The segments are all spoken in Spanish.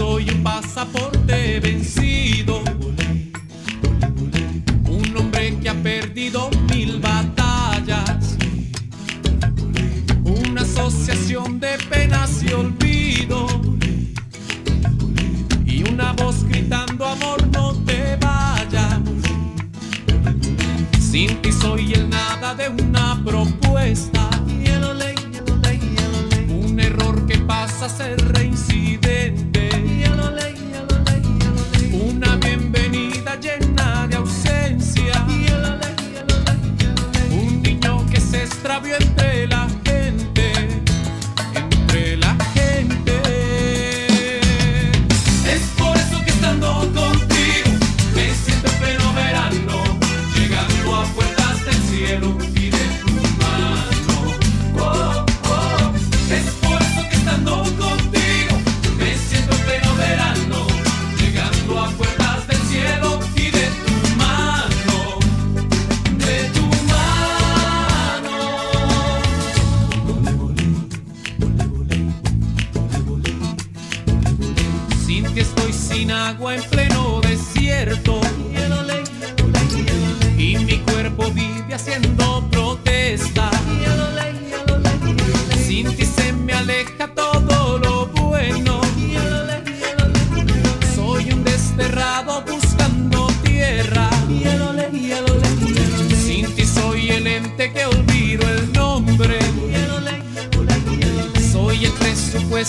Soy un pasaporte vencido. Un hombre que ha perdido mil batallas. Una asociación de penas y olvido. Y una voz gritando amor no te vayas. Sin ti soy el nada de una propuesta. Un error que pasa a ser reincidente. llena de ausencia. Un niño que se extravió entre la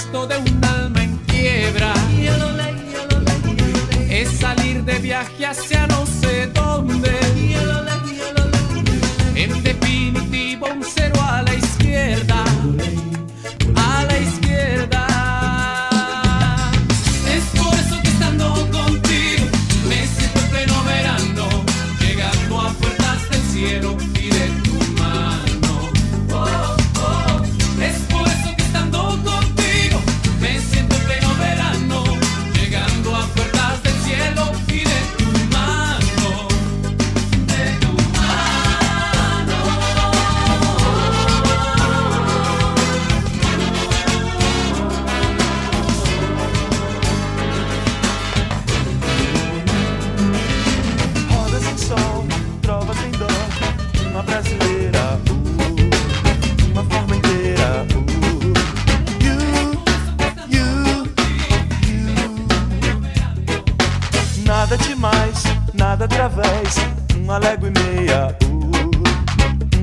gesto de una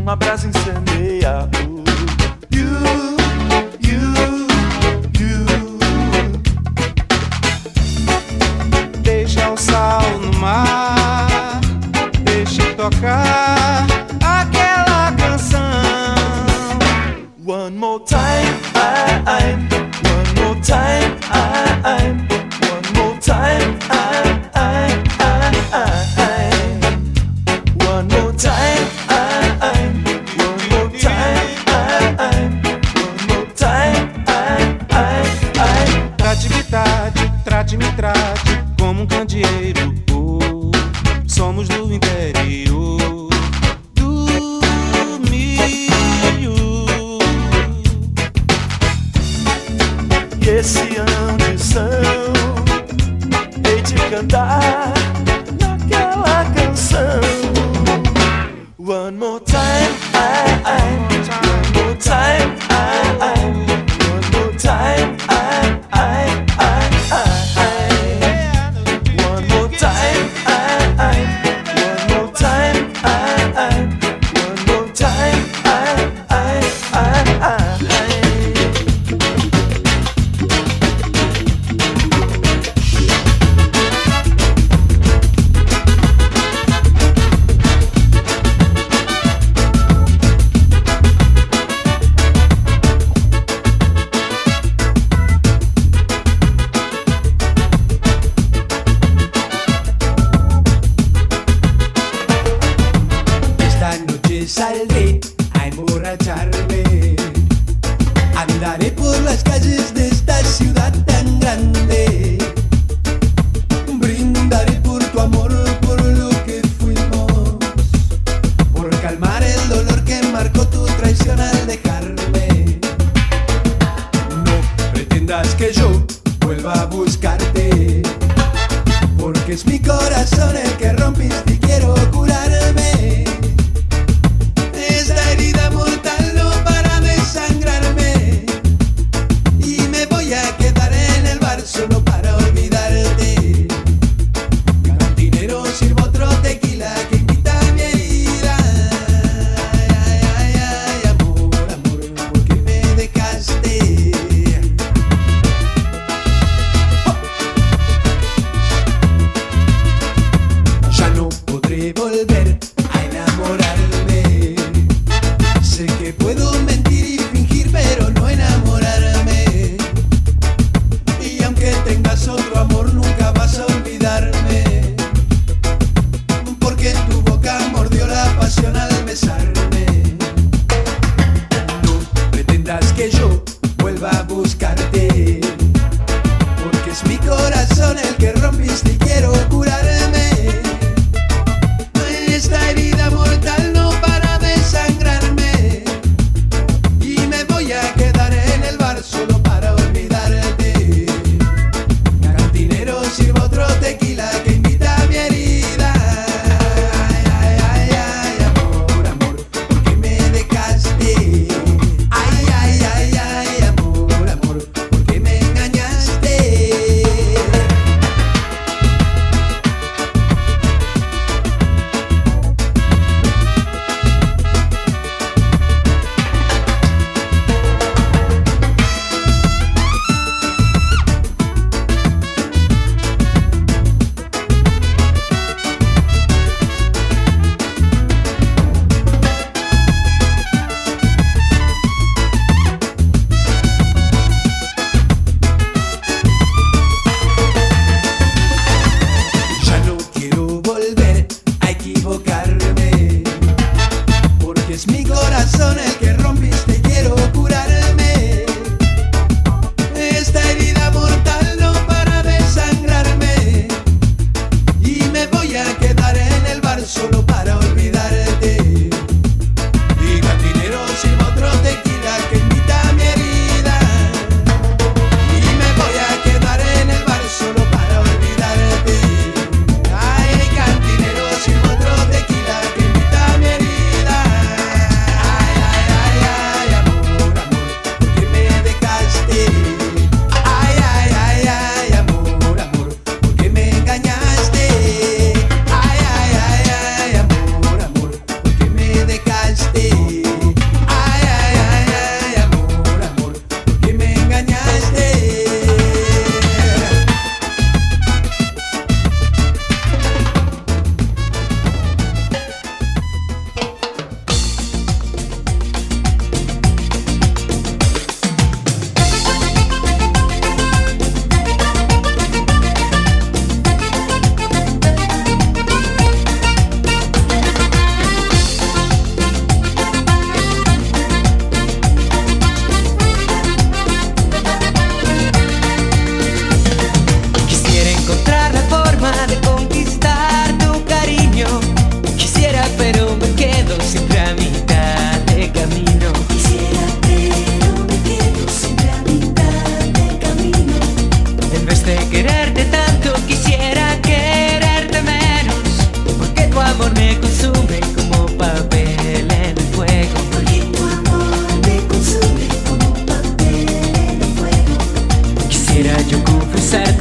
uma brasa incendeia. One more time, I, I.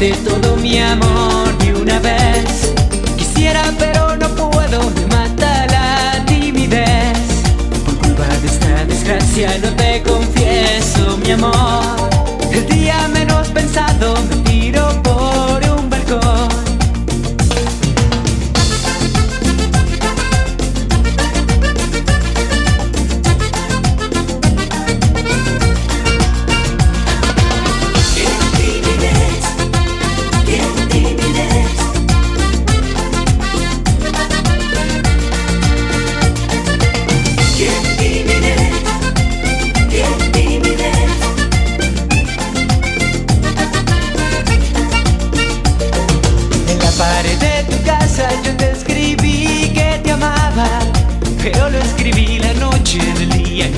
de todo. de tu casa yo te escribí que te amaba, pero lo escribí la noche del día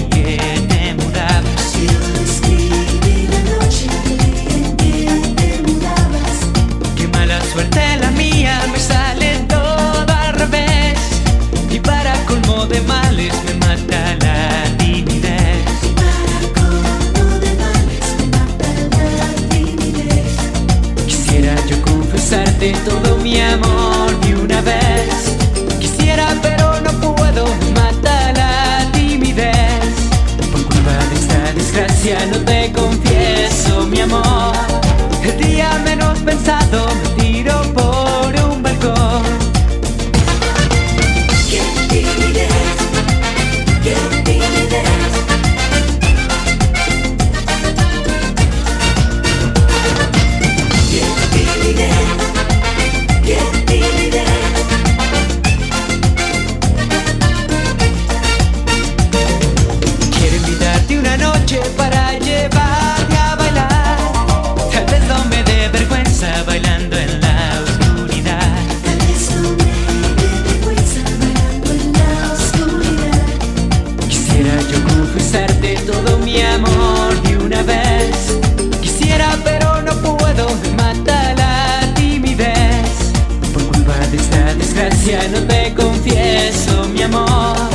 todo mi amor. more.